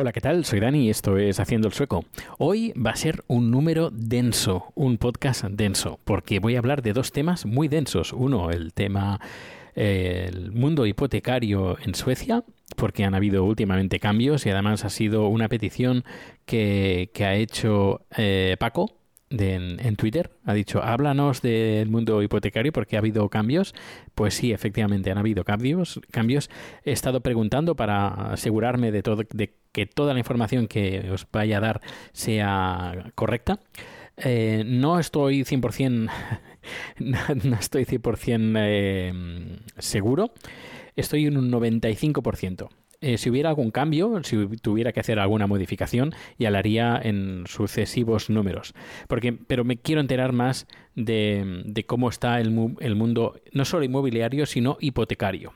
Hola, ¿qué tal? Soy Dani y esto es Haciendo el Sueco. Hoy va a ser un número denso, un podcast denso, porque voy a hablar de dos temas muy densos. Uno, el tema eh, el mundo hipotecario en Suecia, porque han habido últimamente cambios y además ha sido una petición que, que ha hecho eh, Paco, en, Twitter. Ha dicho, háblanos del mundo hipotecario porque ha habido cambios. Pues sí, efectivamente han habido cambios. cambios. He estado preguntando para asegurarme de, todo, de que toda la información que os vaya a dar sea correcta. Eh, no estoy 100%, no estoy 100% eh, seguro. Estoy en un 95%. Eh, si hubiera algún cambio, si tuviera que hacer alguna modificación, ya la haría en sucesivos números. Porque, pero me quiero enterar más de, de cómo está el, el mundo, no solo inmobiliario, sino hipotecario.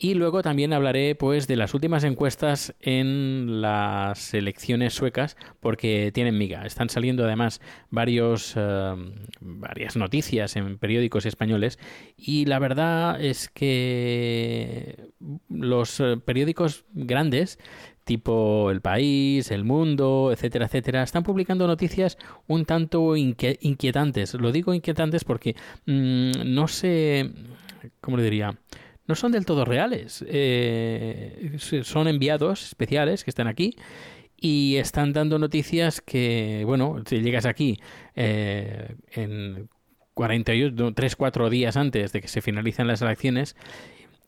Y luego también hablaré pues de las últimas encuestas en las elecciones suecas porque tienen miga. Están saliendo además varios, eh, varias noticias en periódicos españoles y la verdad es que los eh, periódicos grandes tipo El País, El Mundo, etcétera, etcétera, están publicando noticias un tanto inquietantes. Lo digo inquietantes porque mm, no sé, ¿cómo le diría? No son del todo reales. Eh, son enviados especiales que están aquí y están dando noticias que, bueno, si llegas aquí eh, en 48, 3, 4 días antes de que se finalicen las elecciones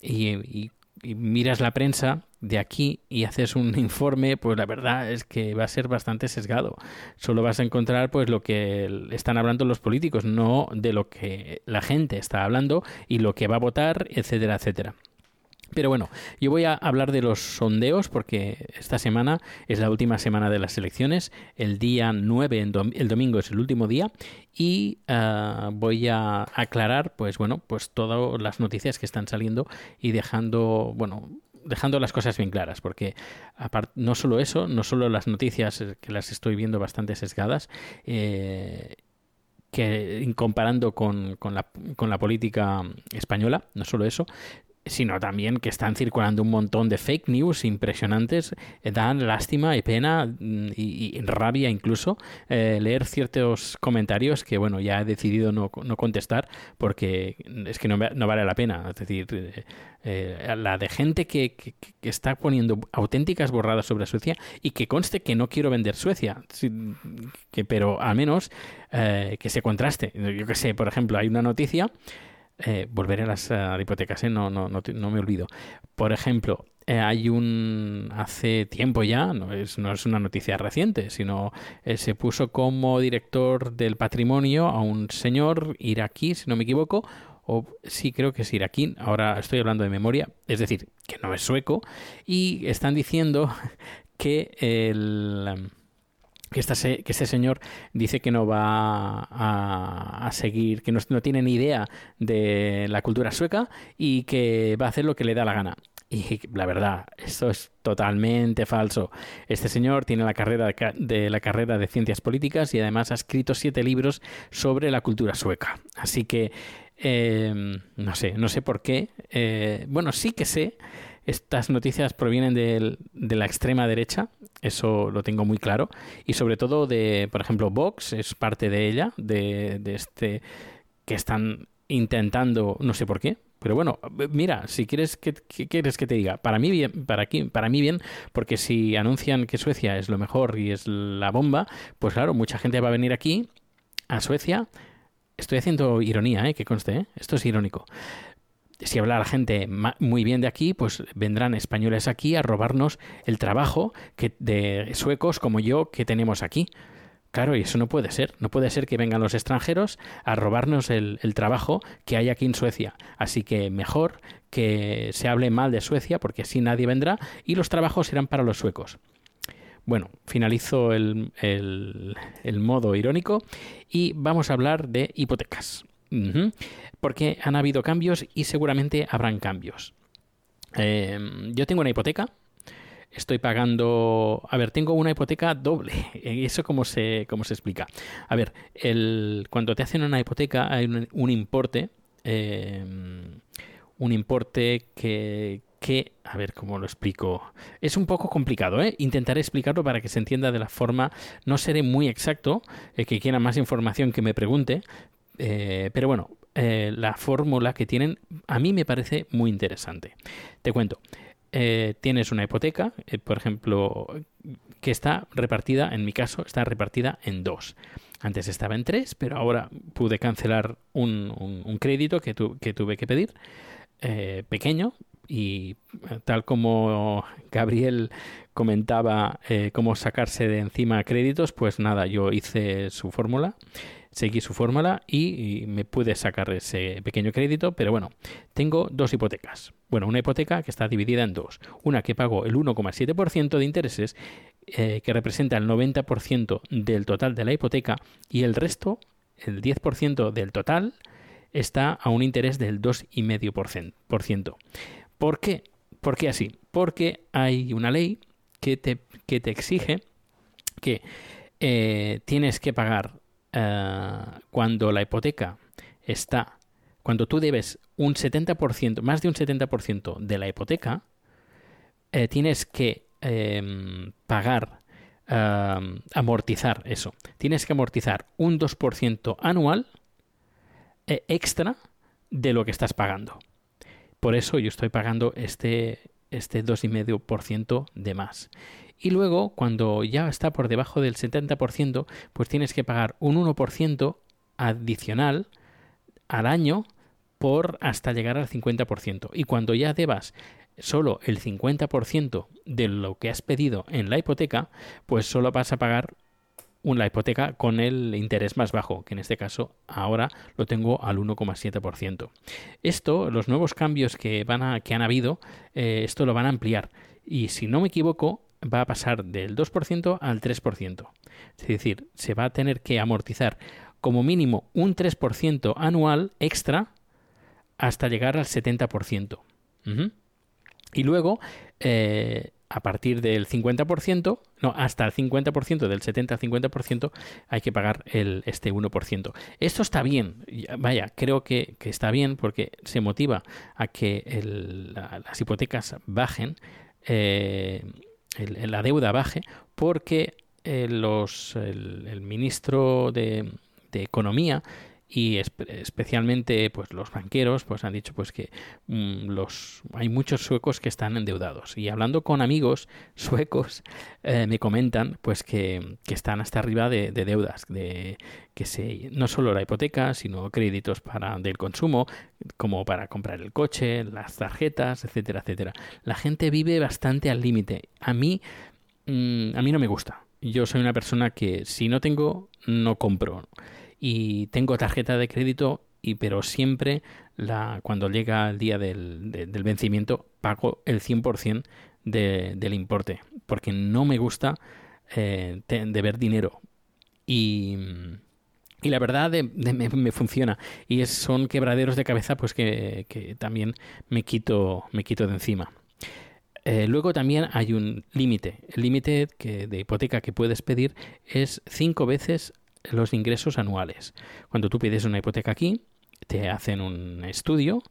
y y miras la prensa de aquí y haces un informe, pues la verdad es que va a ser bastante sesgado. Solo vas a encontrar pues lo que están hablando los políticos, no de lo que la gente está hablando y lo que va a votar, etcétera, etcétera. Pero bueno, yo voy a hablar de los sondeos porque esta semana es la última semana de las elecciones. El día 9, el domingo es el último día y ah, voy a aclarar, pues bueno, pues todas las noticias que están saliendo y dejando, bueno, dejando las cosas bien claras, porque no solo eso, no solo las noticias eh, que las estoy viendo bastante sesgadas, eh, que comparando con la política española, no solo eso, sino también que están circulando un montón de fake news impresionantes. Eh, dan lástima y pena mm, y, rabia incluso eh, leer ciertos comentarios que, bueno, ya he decidido no, no contestar porque es que no, no, vale la pena. Es decir, eh, la de gente que, que, está poniendo auténticas borradas sobre Suecia y que conste que no quiero vender Suecia, que, pero al menos que se contraste. Yo que sé, por ejemplo, hay una noticia eh, volveré a las hipotecas, ¿eh? no, no, no, no, me olvido. Por ejemplo, eh, hay un. Hace tiempo ya, no es, no es una noticia reciente, sino eh, se puso como director del patrimonio a un señor iraquí, si no me equivoco, o sí creo que es iraquí, ahora estoy hablando de memoria, es decir, que no es sueco, y están diciendo que el que, este señor dice que no va a, seguir, que no, no, tiene ni idea de la cultura sueca y que va a hacer lo que le da la gana. Y la verdad, esto es totalmente falso. Este señor tiene la carrera de, la carrera de ciencias políticas y además ha escrito siete libros sobre la cultura sueca. Así que eh, no sé, no sé por qué. Eh, bueno, sí que sé estas noticias provienen de, la extrema derecha, eso lo tengo muy claro, y sobre todo de, por ejemplo, Vox es parte de ella, de, este que están intentando, no sé por qué, pero bueno, mira, si quieres que quieres que te diga, para mí bien, para aquí, para mí bien, porque si anuncian que Suecia es lo mejor y es la bomba, pues claro, mucha gente va a venir aquí a Suecia. Estoy haciendo ironía, ¿eh? que conste, ¿eh? esto es irónico si habla la gente muy bien de aquí, pues vendrán españoles aquí a robarnos el trabajo que de suecos como yo que tenemos aquí. Claro, y eso no puede ser. No puede ser que vengan los extranjeros a robarnos el, trabajo que hay aquí en Suecia. Así que mejor que se hable mal de Suecia, porque así nadie vendrá y los trabajos serán para los suecos. Bueno, finalizo el, el modo irónico y vamos a hablar de hipotecas. Porque han habido cambios y seguramente habrán cambios. Em, yo tengo una hipoteca. estoy pagando, a ver, tengo una hipoteca doble. ¿Eso cómo se, cómo se explica? A ver, el, cuando te hacen una hipoteca hay un, importe, eh, un importe que, que, a ver cómo lo explico, es un poco complicado, ¿eh? intentaré explicarlo para que se entienda de la forma, no seré muy exacto, el que quiera más información que me pregunte, eh, pero bueno, eh, la fórmula que tienen a mí me parece muy interesante. Te cuento, eh, tienes una hipoteca, por ejemplo, que está repartida, en mi caso, está repartida en dos. Antes estaba en tres, pero ahora pude cancelar un, crédito que, que, tuve que pedir, pequeño, y tal como Gabriel comentaba cómo sacarse de encima créditos, pues nada, yo hice su fórmula seguí su fórmula y, me pude sacar ese pequeño crédito, pero bueno, tengo dos hipotecas. Bueno, una hipoteca que está dividida en dos. Una que pago el 1,7% de intereses, eh, que representa el 90% del total de la hipoteca, y el resto, el 10% del total, está a un interés del 2,5%. ¿Por qué? ¿Por qué así? Porque hay una ley que te, que te exige que eh, tienes que pagar eh, cuando la hipoteca está, cuando tú debes un 70%, más de un 70% de la hipoteca, eh, tienes que em, pagar, amortizar eso. Tienes que amortizar un 2% anual extra de lo que estás pagando. Por eso yo estoy pagando este, este 2,5% de más. Y luego, cuando ya está por debajo del 70%, pues tienes que pagar un 1% adicional al año por hasta llegar al 50%. Y cuando ya debas solo el 50% de lo que has pedido en la hipoteca, pues solo vas a pagar una hipoteca con el interés más bajo, que en este caso ahora lo tengo al 1,7%. Esto, los nuevos cambios que, van a, que han habido, eh, esto lo van a ampliar. Y si no me equivoco, va a pasar del 2% al 3%. Es decir, se va a tener que amortizar como mínimo un 3% anual extra hasta llegar al 70%. Y luego, eh, a partir del 50%, no, hasta el 50%, del 70 al 50%, hay que pagar el, este 1%. Esto está bien, vaya, creo que, está bien porque se motiva a que las hipotecas bajen. Eh, la deuda baje porque eh, el, ministro de Economía y especialmente pues los banqueros pues han dicho pues que mm, los hay muchos suecos que están endeudados. Y hablando con amigos suecos eh, me comentan pues que, que, están hasta arriba de, deudas de que se no solo la hipoteca sino créditos para del consumo como para comprar el coche las tarjetas etcétera etcétera. La gente vive bastante al límite. A mí mm, a mí no me gusta. Yo soy una persona que si no tengo no compro y tengo tarjeta de crédito y pero siempre la, cuando llega el día del, vencimiento pago el 100% de, del importe porque no me gusta eh, deber dinero. Y, la verdad me, funciona. Y son quebraderos de cabeza pues que, que también me quito me quito de encima. Eh, luego también hay un límite. El límite de hipoteca que puedes pedir es cinco veces los ingresos anuales. Cuando tú pides una hipoteca aquí, te hacen un estudio,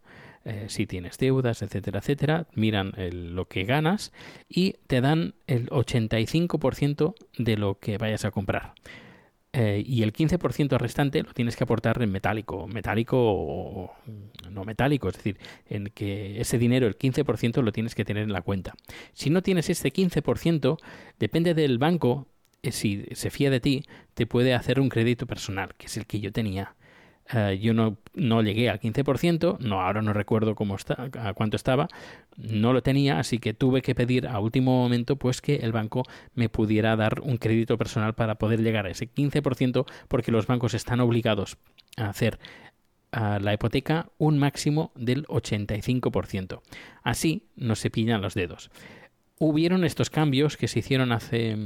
eh, si tienes deudas, etcétera, etcétera, miran lo que ganas y te dan el 85% de lo que vayas a comprar. Eh, y el 15% restante lo tienes que aportar en metálico, metálico o no metálico, es decir, en que ese dinero, el 15%, lo tienes que tener en la cuenta. Si no tienes este 15%, depende del banco, si se fía de ti, te puede hacer un crédito personal, que es el que yo tenía. Eh, yo no, no, llegué al 15%, no, ahora no recuerdo cómo está, a cuánto estaba, no lo tenía, así que tuve que pedir a último momento pues que el banco me pudiera dar un crédito personal para poder llegar a ese 15%, porque los bancos están obligados a hacer la hipoteca un máximo del 85%. Así no se pillan los dedos. Hubieron estos cambios que se hicieron hace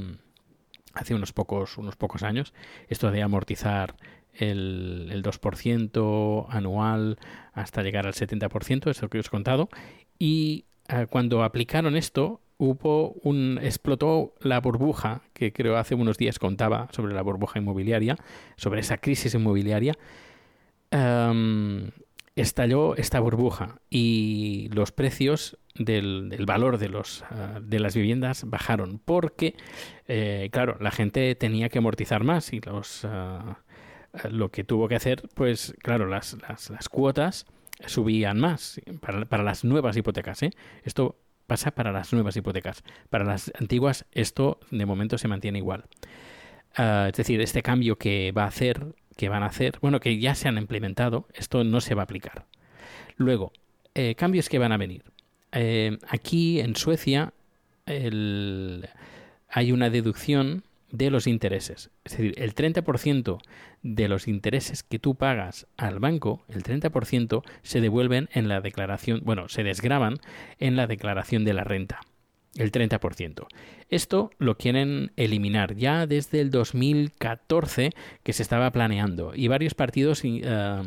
hace unos pocos, unos pocos años, esto de amortizar el, el 2% anual hasta llegar al 70%, eso que os he contado, y eh, cuando aplicaron esto, hubo un explotó la burbuja que creo hace unos días contaba sobre la burbuja inmobiliaria, sobre esa crisis inmobiliaria. Estalló esta burbuja y los precios del, valor de, los, ah, de las viviendas bajaron porque, eh, claro, la gente tenía que amortizar más y los, ah, lo que tuvo que hacer, pues claro, las, las, las cuotas subían más para, para las nuevas hipotecas. ¿eh? Esto pasa para las nuevas hipotecas. Para las antiguas esto de momento se mantiene igual. Ah, es decir, este cambio que va a hacer, que van a hacer, bueno, que ya se han implementado, esto no se va a aplicar. Luego, eh, cambios que van a venir. Eh, aquí en Suecia hay una deducción de los intereses. Es decir, el 30% de los intereses que tú pagas al banco, el 30% se devuelven en la declaración, bueno, se desgravan en la declaración de la renta. El 30%. Esto lo quieren eliminar ya desde el 2014 que se estaba planeando y varios partidos, eh,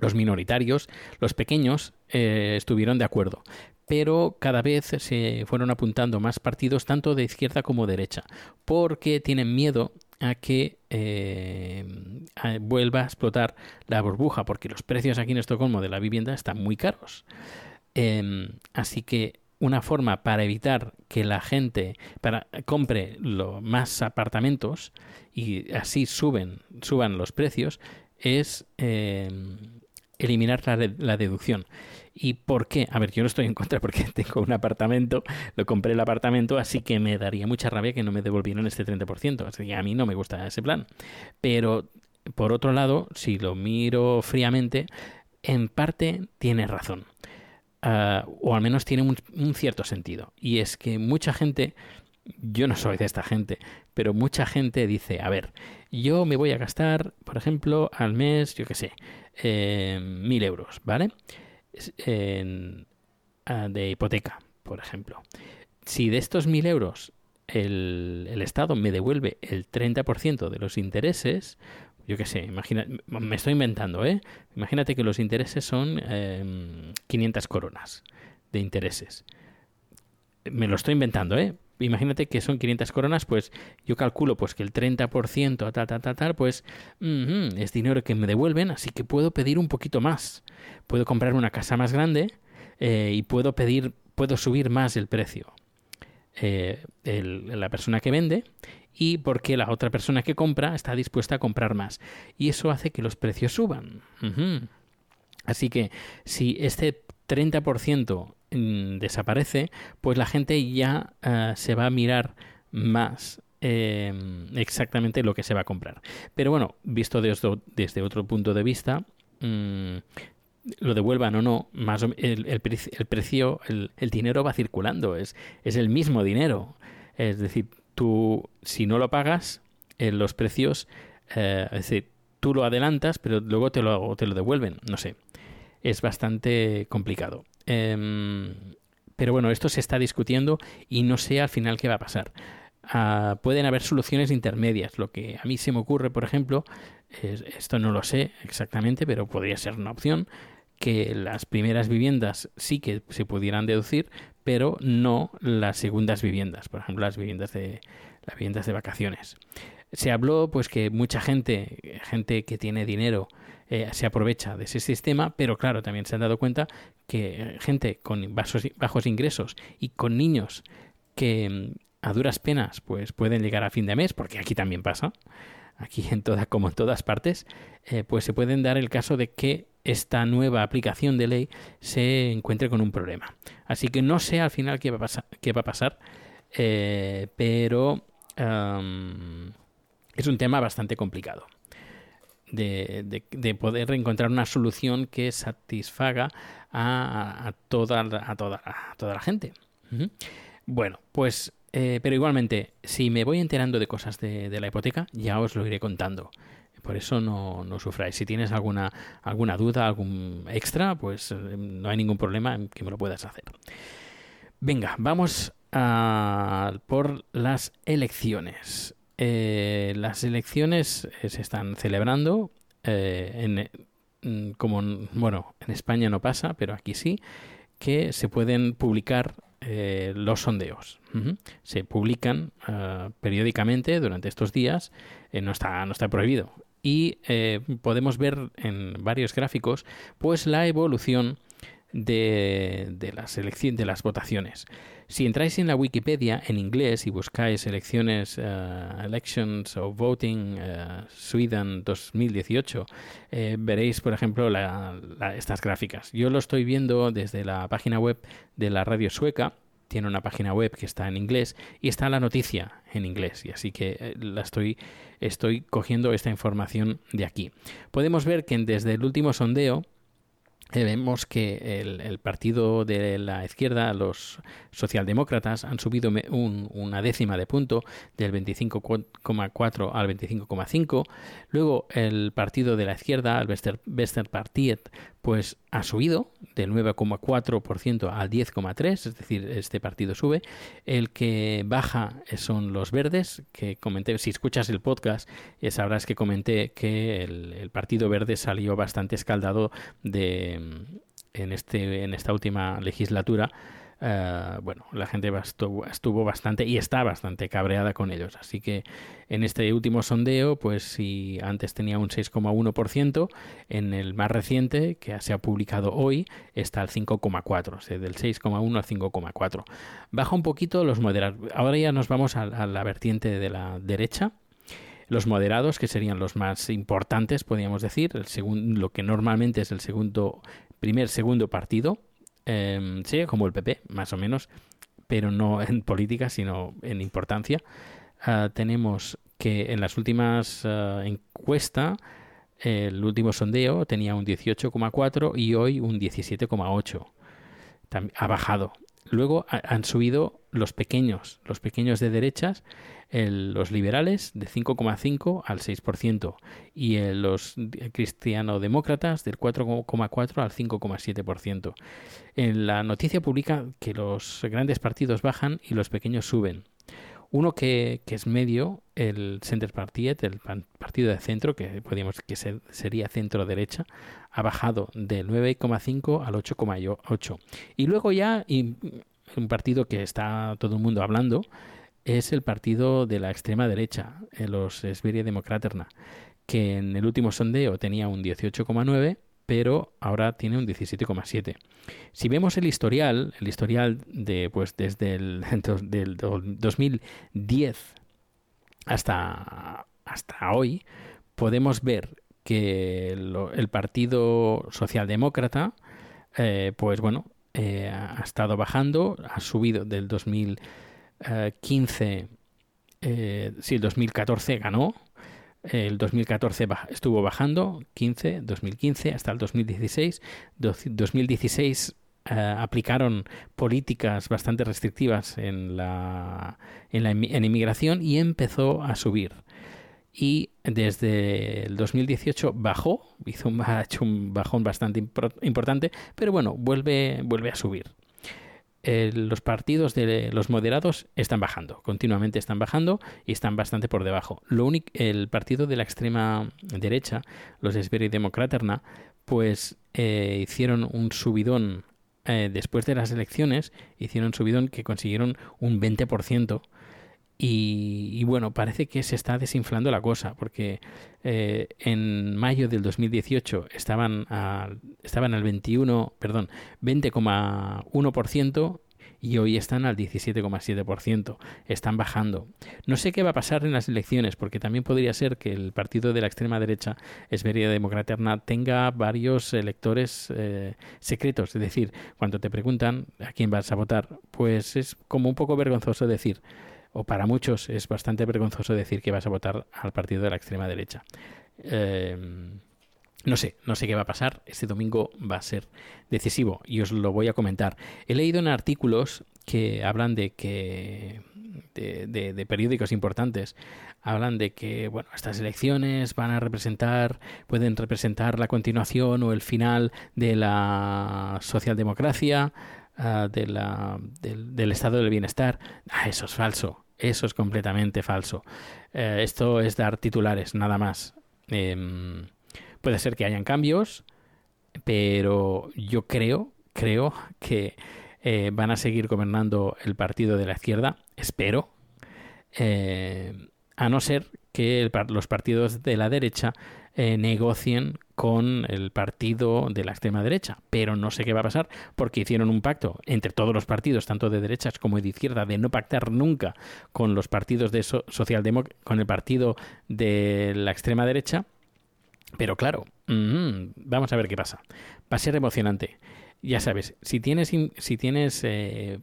los minoritarios, los pequeños, eh, estuvieron de acuerdo. Pero cada vez se fueron apuntando más partidos, tanto de izquierda como derecha, porque tienen miedo a que a- vuelva a explotar la burbuja, porque los precios aquí en Estocolmo de la vivienda están muy caros. Em, así que una forma para evitar que la gente compre lo, más apartamentos y así suben, suban los precios es em, eliminar la, la deducción. ¿Y por qué? A ver, yo no estoy en contra porque tengo un apartamento, lo compré el apartamento, así que me daría mucha rabia que no me devolvieran este 30%. Así que a mí no me gusta ese plan. Pero, por otro lado, si lo miro fríamente, en parte tiene razón. Ah, o al menos tiene un, cierto sentido. Y es que mucha gente, yo no soy de esta gente, pero mucha gente dice, a ver, yo me voy a gastar, por ejemplo, al mes, yo qué sé, eh, mil euros, ¿vale? En- ah, de hipoteca, por ejemplo. Si de estos mil euros el, el Estado me devuelve el 30% de los intereses, yo qué sé, imagina, me estoy inventando, ¿eh? Imagínate que los intereses son eh, 500 coronas de intereses. Me lo estoy inventando, ¿eh? Imagínate que son 500 coronas, pues yo calculo pues que el 30%, tal, tal, tal, pues es dinero que me devuelven, así que puedo pedir un poquito más. Puedo comprar una casa más grande eh, y puedo pedir, puedo subir más el precio. Eh, la persona que vende y porque la otra persona que compra está dispuesta a comprar más. Y eso hace que los precios suban. Así que si este 30% mm, desaparece, pues la gente ya eh, se va a mirar más eh, exactamente lo que se va a comprar. Pero bueno, visto desde, desde otro punto de vista, mm, lo devuelvan o no, más el, el precio, el, el dinero va circulando, es, es el mismo dinero. Es decir, tú si no lo pagas, eh, los precios, eh, es decir, tú lo adelantas, pero luego te lo, te lo devuelven. No sé, es bastante complicado. Em, pero bueno, esto se está discutiendo y no sé al final qué va a pasar. Ah, pueden haber soluciones intermedias. Lo que a mí se me ocurre, por ejemplo, es- esto no lo sé exactamente, pero podría ser una opción, que las primeras viviendas sí que se pudieran deducir, pero no las segundas viviendas, por ejemplo, las viviendas de las viviendas de vacaciones. Se habló pues que mucha gente, gente que tiene dinero, eh, se aprovecha de ese sistema, pero claro, también se han dado cuenta que eh, gente con bajos, bajos ingresos y con niños que mm, a duras penas pues pueden llegar a fin de mes, porque aquí también pasa, aquí en toda, como en todas partes, eh, pues se pueden dar el caso de que esta nueva aplicación de ley se encuentre con un problema. Así que no sé al final qué va a pasar, qué va a pasar eh, pero es un tema bastante complicado. De, de- de poder encontrar una solución que satisfaga a, toda, a, toda, a toda la gente. Bueno, pues, eh, pero igualmente, si me voy enterando de cosas de, la hipoteca, ya os lo iré contando. Por eso no, no sufráis. Si tienes alguna, alguna duda, algún extra, pues eh, no hay ningún problema en que me lo puedas hacer. Venga, vamos a por las elecciones. Eh, las elecciones se están celebrando. en, mm, como en- bueno, en España no pasa, pero aquí sí, que se pueden publicar eh, los sondeos. Se publican eh, periódicamente durante estos días, no, está, no está prohibido. Y podemos ver en varios gráficos pues la evolución de, de, las, de las votaciones. Si entráis en la Wikipedia en inglés y buscáis elecciones, eh, Elections of Voting uh, Sweden 2018, eh, veréis, por ejemplo, estas gráficas. Yo lo estoy viendo desde la página web de la radio sueca. Tiene una página web que está en inglés y está la noticia en inglés. Y así que la estoy, estoy cogiendo esta información de aquí. Podemos ver que desde el último sondeo, eh, vemos que el, partido de la izquierda, los socialdemócratas, han subido una décima de punto del 25,4 al 25,5. Luego el partido de la izquierda, el Westerpartiet, pues ha subido del 9,4% al 10,3%, es decir, este partido sube. El que baja son los verdes, que comenté, si escuchas el podcast, eh, sabrás que comenté que el, Partido Verde salió bastante escaldado de, en, este, en esta última legislatura eh, bueno, la gente estuvo, bastante y está bastante cabreada con ellos. Así que en este último sondeo, pues si antes tenía un 6,1%, en el más reciente, que se ha publicado hoy, está al 5,4%, o sea, del 6,1 al 5,4%. Baja un poquito los moderados. Ahora ya nos vamos a, la vertiente de la derecha los moderados, que serían los más importantes, podríamos decir, el lo que normalmente es el segundo, primer, segundo partido, eh, sí, como el PP, más o menos, pero no en política, sino en importancia. Ah, tenemos que en las últimas uh, encuestas, el último sondeo tenía un 18,4 y hoy un 17,8. Ha bajado. Luego han subido los pequeños, los pequeños de derechas, los liberales de 5,5 al 6% y los cristiano-demócratas del 4,4 al 5,7%. En la noticia publica que los grandes partidos bajan y los pequeños suben. Uno que, es medio, el Center Party, el partido de centro, que podríamos que sería centro derecha, ha bajado del 9,5 al 8,8. Y luego ya y un partido que está todo el mundo hablando es el partido de la extrema derecha, eh, los Sveria Demokraterna, que en el último sondeo tenía un 18,9 pero ahora tiene un 17,7. Si vemos el historial, el historial de pues desde el del 2010 hasta, hoy, podemos ver que el Partido Socialdemócrata, eh, pues bueno, eh, ha estado bajando, ha subido del 2015, eh, sí, el 2014 ganó, el 2014 estuvo bajando, 15, 2015 hasta el 2016. 2016 eh, aplicaron políticas bastante restrictivas en la, en inmigración y empezó a subir. Y desde el 2018 bajó, hizo ha hecho un bajón bastante importante, pero bueno, vuelve, vuelve a subir. Los partidos de los moderados están bajando, continuamente están bajando y están bastante por debajo. Lo único, el partido de la extrema derecha, los Democraterna, pues eh, hicieron un subidón eh, después de las elecciones, hicieron subidón que consiguieron un 20%. Y, y, bueno, parece que se está desinflando la cosa, porque en mayo del 2018 estaban, estaban al 21, perdón, 20,1% y hoy están al 17,7%. Están bajando. No sé qué va a pasar en las elecciones, porque también podría ser que el partido de la extrema derecha, Esberia Democraterna, tenga varios electores eh, secretos. Es decir, cuando te preguntan a quién vas a votar, pues es como un poco vergonzoso decir, o para muchos es bastante vergonzoso decir que vas a votar al partido de la extrema derecha. Eh, no sé, no sé qué va a pasar. Este domingo va a ser decisivo y os lo voy a comentar. He leído en artículos que hablan de que de, periódicos importantes hablan de que bueno estas elecciones van a representar pueden representar la continuación o el final de la socialdemocracia uh, de la, del, estado del bienestar ah, eso es falso eso es completamente falso eh, esto es dar titulares nada más eh, Puede ser que hayan cambios, pero yo creo, creo que eh, van a seguir gobernando el partido de la izquierda, espero, eh, a no ser que los partidos de la derecha eh, negocien con el partido de la extrema derecha. Pero no sé qué va a pasar porque hicieron un pacto entre todos los partidos, tanto de derechas como de izquierda, de no pactar nunca con los partidos de so socialdemócrata, con el partido de la extrema derecha. Pero claro, mm, vamos a ver qué pasa. Va a ser emocionante. Ya sabes, si tienes, si tienes eh,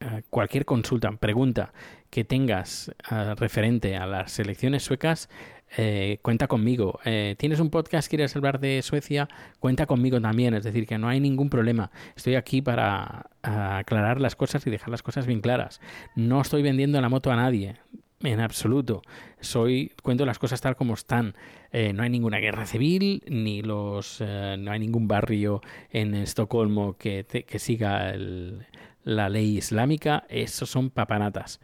eh, cualquier consulta, pregunta que tengas eh, referente a las elecciones suecas, eh, cuenta conmigo. Eh, ¿Tienes un podcast? ¿Quieres hablar de Suecia? Cuenta conmigo también. Es decir, que no hay ningún problema. Estoy aquí para aclarar las cosas y dejar las cosas bien claras. No estoy vendiendo la moto a nadie. En absoluto. Soy, cuento las cosas tal como están. Eh, no hay ninguna guerra civil, ni los, eh, no hay ningún barrio en Estocolmo que, que siga la ley islámica. Eso son papanatas.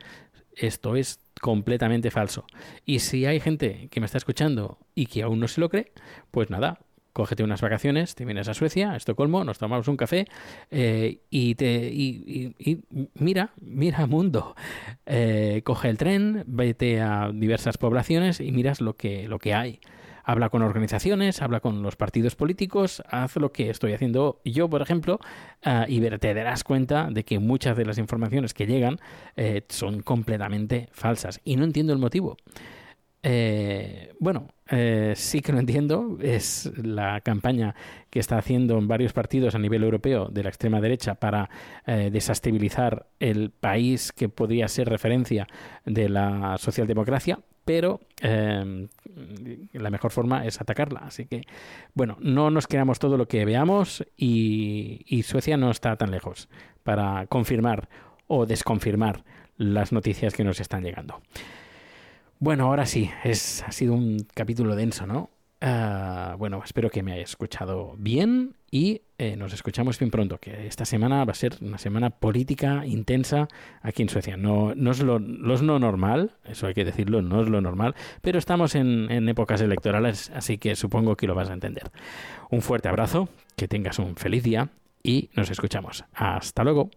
Esto es completamente falso. Y si hay gente que me está escuchando y que aún no se lo cree, pues nada, cógete unas vacaciones, te vienes a Suecia, a Estocolmo, nos tomamos un café eh, y te y, y- y mira, mira mundo. Eh, coge el tren, vete a diversas poblaciones y miras lo que, lo que hay. Habla con organizaciones, habla con los partidos políticos, haz lo que estoy haciendo yo, por ejemplo, ah, y te darás cuenta de que muchas de las informaciones que llegan eh, son completamente falsas. Y no entiendo el motivo. Eh, bueno, eh, sí que lo entiendo. Es la campaña que está haciendo en varios partidos a nivel europeo de la extrema derecha para eh, desestabilizar el país que podría ser referencia de la socialdemocracia, pero eh, la mejor forma es atacarla. Así que, bueno, no nos creamos todo lo que veamos y Suecia no está tan lejos para confirmar o desconfirmar las noticias que nos están llegando. Bueno, ahora sí, es, ha sido un capítulo denso, ¿no? Ah, bueno, espero que me hayas escuchado bien y eh, nos escuchamos bien pronto, que esta semana va a ser una semana política intensa aquí en Suecia. No, no, es, lo, no es normal, eso hay que decirlo, no es lo normal, pero estamos en, en épocas electorales, así que supongo que lo vas a entender. Un fuerte abrazo, que tengas un feliz día y nos escuchamos. Hasta luego.